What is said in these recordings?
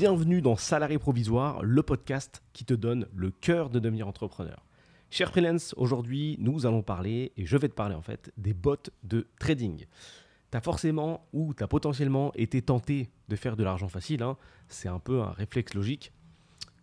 Bienvenue dans Salarié Provisoire, le podcast qui te donne le cœur de devenir entrepreneur. Cher freelance, aujourd'hui nous allons parler, et je vais te parler en fait, des bots de trading. Tu as forcément ou tu as potentiellement été tenté de faire de l'argent facile, hein. c'est un peu un réflexe logique.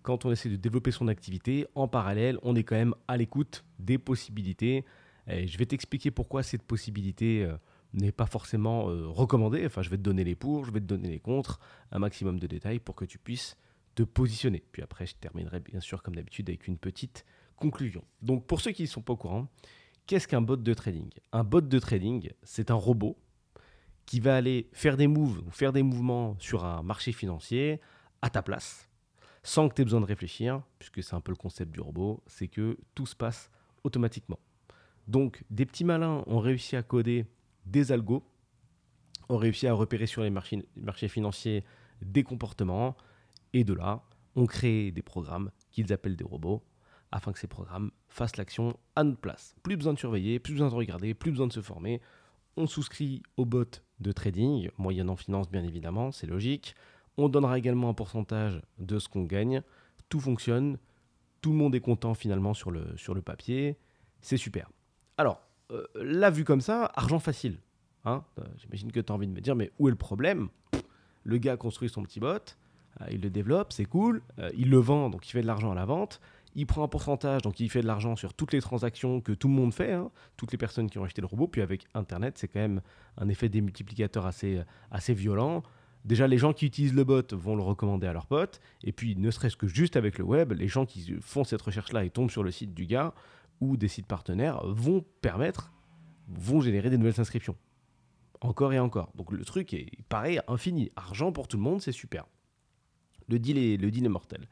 Quand on essaie de développer son activité, en parallèle, on est quand même à l'écoute des possibilités. Je vais t'expliquer pourquoi cette possibilité euh, n'est pas forcément euh, recommandée. Enfin, je vais te donner les pour, je vais te donner les contre, un maximum de détails pour que tu puisses te positionner. Puis après, je terminerai bien sûr comme d'habitude avec une petite conclusion. Donc pour ceux qui ne sont pas au courant, qu'est-ce qu'un bot de trading? Un bot de trading, c'est un robot qui va aller faire des moves ou faire des mouvements sur un marché financier à ta place, sans que tu aies besoin de réfléchir, puisque c'est un peu le concept du robot, c'est que tout se passe automatiquement. Donc des petits malins ont réussi à coder des algos, ont réussi à repérer sur les marchés, financiers des comportements, et de là, on crée des programmes qu'ils appellent des robots, afin que ces programmes fassent l'action à notre place. Plus besoin de surveiller, plus besoin de regarder, plus besoin de se former. On souscrit au bot de trading, moyennant finance bien évidemment, c'est logique. On donnera également un pourcentage de ce qu'on gagne. Tout fonctionne, tout le monde est content finalement sur le, sur le papier. C'est super. Alors, euh, là vu comme ça, argent facile. Hein euh, J'imagine que tu as envie de me dire, mais où est le problème? Le gars construit son petit bot, euh, il le développe, c'est cool, il le vend, donc il fait de l'argent à la vente, il prend un pourcentage, donc il fait de l'argent sur toutes les transactions que tout le monde fait, hein, toutes les personnes qui ont acheté le robot. Puis avec Internet, c'est quand même un effet démultiplicateur assez, assez violent. Déjà, les gens qui utilisent le bot vont le recommander à leurs potes. Et puis, ne serait-ce que juste avec le web, les gens qui font cette recherche-là et tombent sur le site du gars ou des sites partenaires vont permettre, vont générer des nouvelles inscriptions. Encore et encore. Donc le truc est pareil, infini. Argent pour tout le monde, c'est super. Le deal est, le mortel.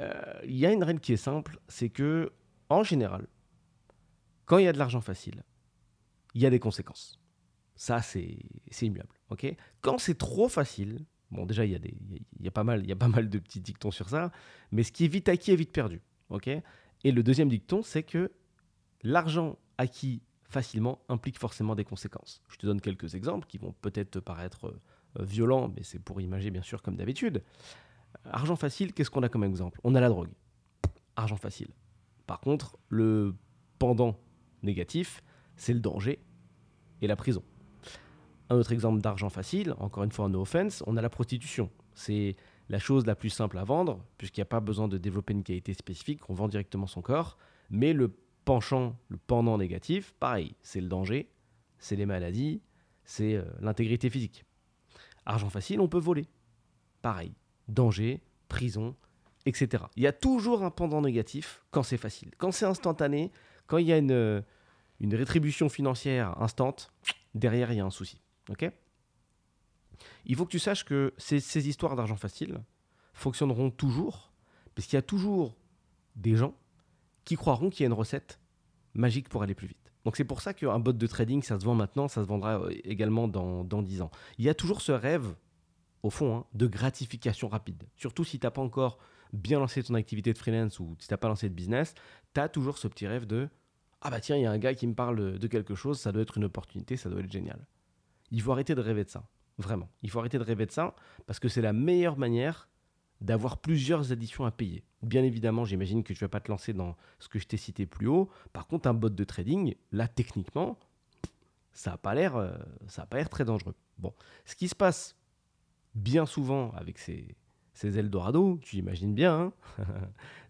Euh, il y a une règle qui est simple, c'est que, en général, quand il y a de l'argent facile, il y a des conséquences. Ça, c'est immuable. quand c'est trop facile, bon, déjà, il y, a il, y a, pas mal, il y a pas mal de petits dictons sur ça, mais ce qui est vite acquis est vite perdu. Et le deuxième dicton, c'est que l'argent acquis facilement implique forcément des conséquences. Je te donne quelques exemples qui vont peut-être te paraître euh, violents, mais c'est pour imager, bien sûr, comme d'habitude. Argent facile, qu'est-ce qu'on a comme exemple? On a la drogue. Argent facile. Par contre, le pendant négatif, c'est le danger et la prison. Un autre exemple d'argent facile, encore une fois, no offense, on a la prostitution. C'est la chose la plus simple à vendre, puisqu'il n'y a pas besoin de développer une qualité spécifique, on vend directement son corps. Mais le penchant, le pendant négatif, pareil, c'est le danger, c'est les maladies, c'est euh, l'intégrité physique. Argent facile, on peut voler. Pareil, danger, prison, etc. Il y a toujours un pendant négatif quand c'est facile. Quand c'est instantané, quand il y a une, une rétribution financière instante, derrière, il y a un souci. ok? Il faut que tu saches que ces, histoires d'argent facile fonctionneront toujours, parce qu'il y a toujours des gens qui croiront qu'il y a une recette magique pour aller plus vite. Donc c'est pour ça qu'un bot de trading, ça se vend maintenant, ça se vendra euh, également dans, dans 10 ans. Il y a toujours ce rêve au fond, hein, de gratification rapide. Surtout si tu n'as pas encore bien lancé ton activité de freelance ou si tu n'as pas lancé de business, tu as toujours ce petit rêve de Ah bah tiens, il y a un gars qui me parle de quelque chose, ça doit être une opportunité, ça doit être génial. Il faut arrêter de rêver de ça, vraiment. Il faut arrêter de rêver de ça parce que c'est la meilleure manière d'avoir plusieurs additions à payer. Bien évidemment, j'imagine que tu ne vas pas te lancer dans ce que je t'ai cité plus haut. Par contre, un bot de trading, là, techniquement, ça n'a pas l'air, euh, ça pas l'air très dangereux. Bon, ce qui se passe bien souvent avec ces, ces Eldorado, tu imagines bien, hein.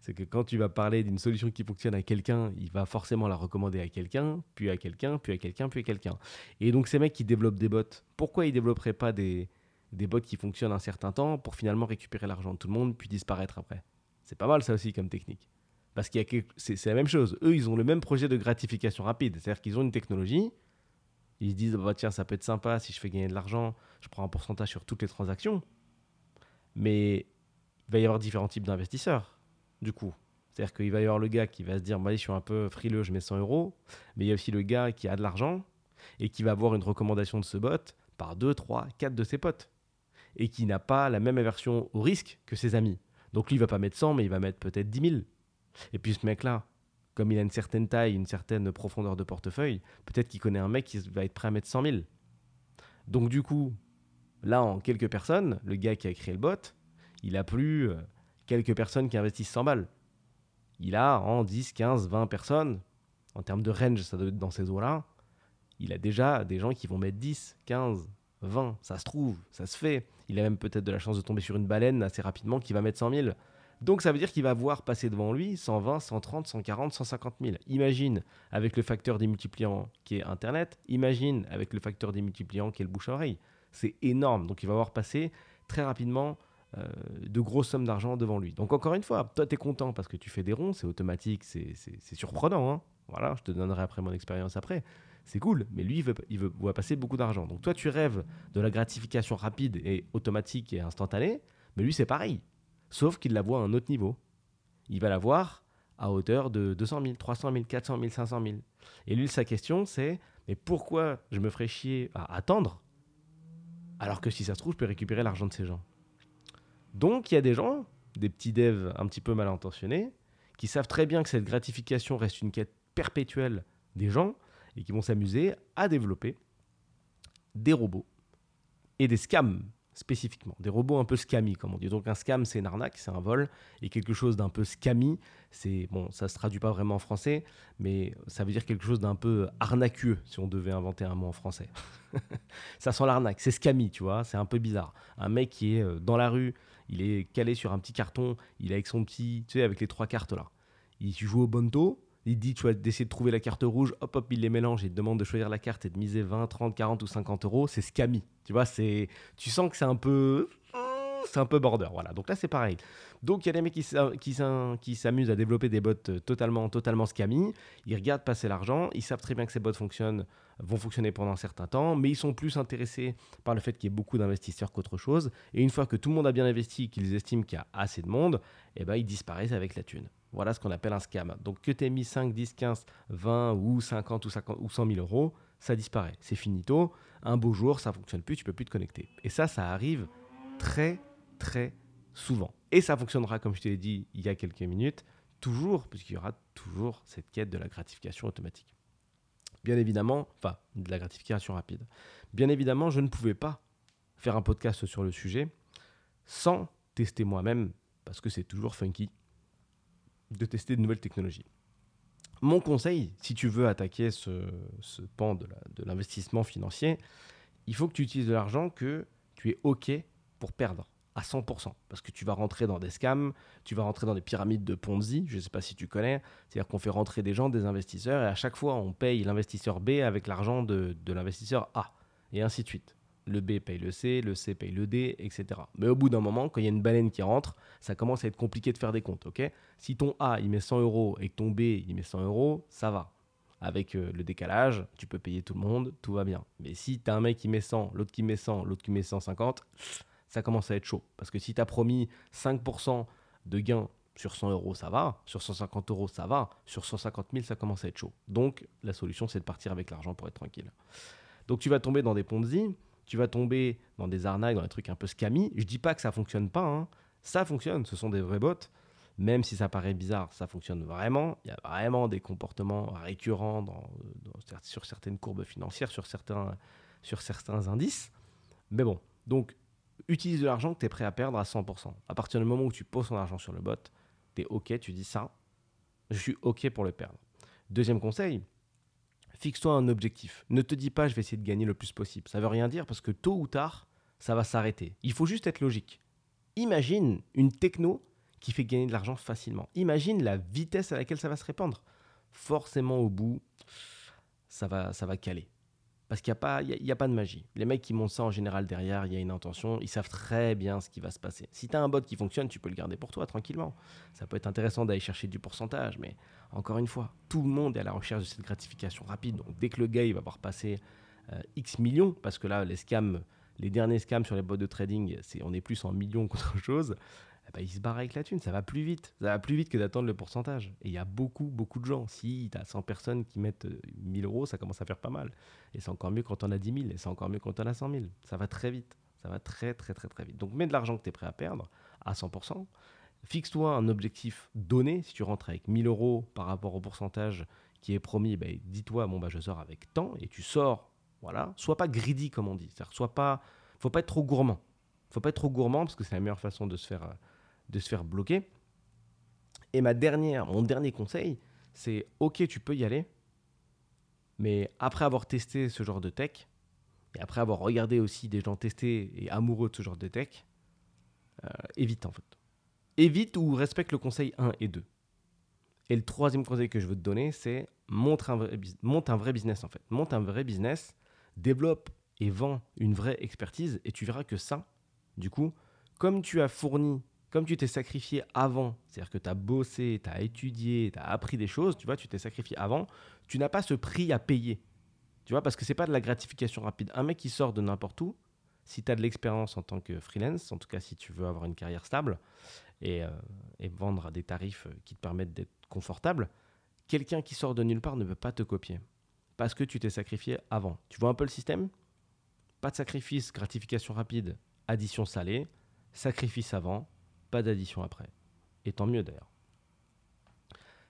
c'est que quand tu vas parler d'une solution qui fonctionne à quelqu'un, il va forcément la recommander à quelqu'un, puis à quelqu'un, puis à quelqu'un, puis à quelqu'un. Et donc ces mecs qui développent des bots, pourquoi ils développeraient pas des, des bots qui fonctionnent un certain temps pour finalement récupérer l'argent de tout le monde, puis disparaître après? C'est pas mal ça aussi comme technique. Parce qu'il c'est, la même chose. Eux, ils ont le même projet de gratification rapide. C'est-à-dire qu'ils ont une technologie, ils se disent, bah, tiens, ça peut être sympa si je fais gagner de l'argent, je prends un pourcentage sur toutes les transactions. Mais il va y avoir différents types d'investisseurs, du coup. C'est-à-dire qu'il va y avoir le gars qui va se dire, bah, je suis un peu frileux, je mets 100 euros. Mais il y a aussi le gars qui a de l'argent et qui va avoir une recommandation de ce bot par 2, 3, 4 de ses potes. Et qui n'a pas la même aversion au risque que ses amis. Donc lui, il va pas mettre 100, mais il va mettre peut-être 10 000. Et puis ce mec-là, comme il a une certaine taille, une certaine profondeur de portefeuille, peut-être qu'il connaît un mec qui va être prêt à mettre 100 000. Donc du coup, là, en quelques personnes, le gars qui a créé le bot, il a plus euh, quelques personnes qui investissent 100 balles. Il a en 10, 15, 20 personnes, en termes de range, ça doit être dans ces eaux-là, il a déjà des gens qui vont mettre 10, 15, 20, ça se trouve, ça se fait. Il a même peut-être de la chance de tomber sur une baleine assez rapidement qui va mettre 100 000. Donc ça veut dire qu'il va voir passer devant lui 120, 130, 140, 150 000. Imagine avec le facteur des multipliants qui est Internet, imagine avec le facteur des multipliants qui est le bouche-oreille. C'est énorme. Donc il va voir passer très rapidement euh, de grosses sommes d'argent devant lui. Donc encore une fois, toi tu es content parce que tu fais des ronds, c'est automatique, c'est surprenant. Hein. voilà, je te donnerai après mon expérience après c'est cool, mais lui, il, veut, il passer beaucoup d'argent. Donc toi, tu rêves de la gratification rapide et automatique et instantanée, mais lui, c'est pareil. Sauf qu'il la voit à un autre niveau. Il va la voir à hauteur de 200 000, 300 000, 400 000, 500 000. Et lui, sa question, c'est mais pourquoi je me ferais chier à attendre alors que si ça se trouve, je peux récupérer l'argent de ces gens. Donc, il y a des gens, des petits devs un petit peu mal intentionnés, qui savent très bien que cette gratification reste une quête perpétuelle des gens et qui vont s'amuser à développer des robots et des scams spécifiquement, des robots un peu scammy comme on dit. Donc un scam c'est une arnaque, c'est un vol, et quelque chose d'un peu scammy, c'est bon, ça se traduit pas vraiment en français, mais ça veut dire quelque chose d'un peu arnaqueux si on devait inventer un mot en français. ça sent l'arnaque, c'est scammy, tu vois, c'est un peu bizarre. Un mec qui est euh, dans la rue, il est calé sur un petit carton, il est avec son petit, tu sais, avec les trois cartes là. Il joue au bonto, il dit, tu vas d'essayer de trouver la carte rouge, hop, hop, il les mélange, il te demande de choisir la carte et de miser 20, 30, 40 ou 50 euros, c'est scammy. Tu vois, c'est, tu sens que c'est un peu, c'est un peu border. Voilà. Donc là, c'est pareil. Donc il y a des mecs qui, s'amusent à développer des bots totalement, totalement scammy. Ils regardent passer l'argent, ils savent très bien que ces bots fonctionnent, vont fonctionner pendant un certain temps, mais ils sont plus intéressés par le fait qu'il y ait beaucoup d'investisseurs qu'autre chose. Et une fois que tout le monde a bien investi, qu'ils estiment qu'il y a assez de monde, eh ben, ils disparaissent avec la thune. Voilà ce qu'on appelle un scam. Donc que tu aies mis 5, 10, 15, 20 ou 50 ou, 50 ou 100 000 euros, ça disparaît. C'est finito. Un beau jour, ça fonctionne plus, tu peux plus te connecter. Et ça, ça arrive très, très souvent. Et ça fonctionnera, comme je te l'ai dit il y a quelques minutes, toujours, puisqu'il y aura toujours cette quête de la gratification automatique. Bien évidemment, enfin, de la gratification rapide. Bien évidemment, je ne pouvais pas faire un podcast sur le sujet sans tester moi-même, parce que c'est toujours funky de tester de nouvelles technologies. Mon conseil, si tu veux attaquer ce, pan de l'investissement financier, il faut que tu utilises de l'argent que tu es OK pour perdre à 100%. Parce que tu vas rentrer dans des scams, tu vas rentrer dans des pyramides de Ponzi, je ne sais pas si tu connais. C'est-à-dire qu'on fait rentrer des gens, des investisseurs, et à chaque fois, on paye l'investisseur B avec l'argent de, de l'investisseur A, et ainsi de suite le B paye le C, le C paye le D, etc. Mais au bout d'un moment, quand il y a une baleine qui rentre, ça commence à être compliqué de faire des comptes. ok? Si ton A, il met 100 euros et que ton B, il met 100 euros, ça va. Avec euh, le décalage, tu peux payer tout le monde, tout va bien. Mais si tu as un mec qui met 100, l'autre qui met 100, l'autre qui met 150, ça commence à être chaud. Parce que si tu as promis 5% de gain sur 100 euros, ça va. Sur 150 euros, ça va. Sur 150 000, ça commence à être chaud. Donc, la solution, c'est de partir avec l'argent pour être tranquille. Donc, tu vas tomber dans des ponzi tu vas tomber dans des arnaques, dans des trucs un peu scammy. Je dis pas que ça fonctionne pas, hein. ça fonctionne, ce sont des vrais bots. Même si ça paraît bizarre, ça fonctionne vraiment. Il y a vraiment des comportements récurrents sur certaines courbes financières, sur certains, sur certains indices. Mais bon, donc utilise de l'argent que tu es prêt à perdre à 100%. À partir du moment où tu poses ton argent sur le bot, tu es OK, tu dis ça, je suis OK pour le perdre. Deuxième conseil, Fixe-toi un objectif. Ne te dis pas je vais essayer de gagner le plus possible. Ça veut rien dire parce que tôt ou tard, ça va s'arrêter. Il faut juste être logique. Imagine une techno qui fait gagner de l'argent facilement. Imagine la vitesse à laquelle ça va se répandre. Forcément au bout, ça va, ça va caler. Parce qu'il n'y a, pas, y a, pas de magie. Les mecs qui montent ça en général derrière, il y a une intention, ils savent très bien ce qui va se passer. Si tu as un bot qui fonctionne, tu peux le garder pour toi tranquillement. Ça peut être intéressant d'aller chercher du pourcentage, mais encore une fois, tout le monde est à la recherche de cette gratification rapide. Donc dès que le gars va avoir passé euh, X millions, parce que là, les scams, les derniers scams sur les bots de trading, c'est on est plus en millions qu'autre chose, eh ben, il se barre avec la thune. Ça va plus vite. Ça va plus vite que d'attendre le pourcentage. Et il y a beaucoup, beaucoup de gens. Si tu as 100 personnes qui mettent 1000 euh, euros, ça commence à faire pas mal. Et c'est encore mieux quand on a 10 000. Et c'est encore mieux quand on a 100 000. Ça va très vite. Ça va très, très, très, très vite. Donc mets de l'argent que tu es prêt à perdre à 100%. Fixe-toi un objectif donné. Si tu rentres avec 1000 euros par rapport au pourcentage qui est promis, ben, dis-toi, bon, bah, je sors avec tant. Et tu sors. Voilà. Sois pas greedy, comme on dit. C'est-à-dire, sois pas. faut pas être trop gourmand faut pas être trop gourmand parce que c'est la meilleure façon de se faire, euh, de se faire bloquer. Et ma dernière, mon dernier conseil, c'est ok, tu peux y aller, mais après avoir testé ce genre de tech, et après avoir regardé aussi des gens testés et amoureux de ce genre de tech, euh, évite en fait. Évite ou respecte le conseil 1 et 2. Et le troisième conseil que je veux te donner, c'est monte un, vrai, business en fait. Monte un vrai business, développe et vends une vraie expertise et tu verras que ça, du coup, comme tu as fourni, comme tu t'es sacrifié avant, c'est-à-dire que tu as bossé, tu as étudié, tu as appris des choses, tu vois, tu t'es sacrifié avant, tu n'as pas ce prix à payer. Tu vois, parce que c'est pas de la gratification rapide. Un mec qui sort de n'importe où, si tu as de l'expérience en tant que freelance, en tout cas si tu veux avoir une carrière stable et, euh, vendre à des tarifs qui te permettent d'être confortable, quelqu'un qui sort de nulle part ne peut pas te copier. Parce que tu t'es sacrifié avant. Tu vois un peu le système? Pas de sacrifice, gratification rapide, addition salée. Sacrifice avant, d'addition après. Et tant mieux d'ailleurs.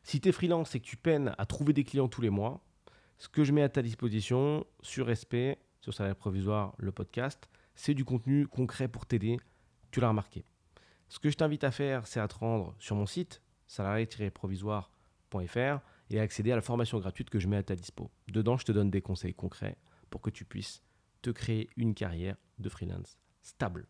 Si tu es freelance et que tu peines à trouver des clients tous les mois, ce que je mets à ta disposition sur SP, sur Salaire Provisoire, le podcast, c'est du contenu concret pour t'aider. Tu l'as remarqué. Ce que je t'invite à faire, c'est à te rendre sur mon site, salarié-provisoire.fr, et accéder à la formation gratuite que je mets à ta dispo. Dedans, je te donne des conseils concrets pour que tu puisses te créer une carrière de freelance stable.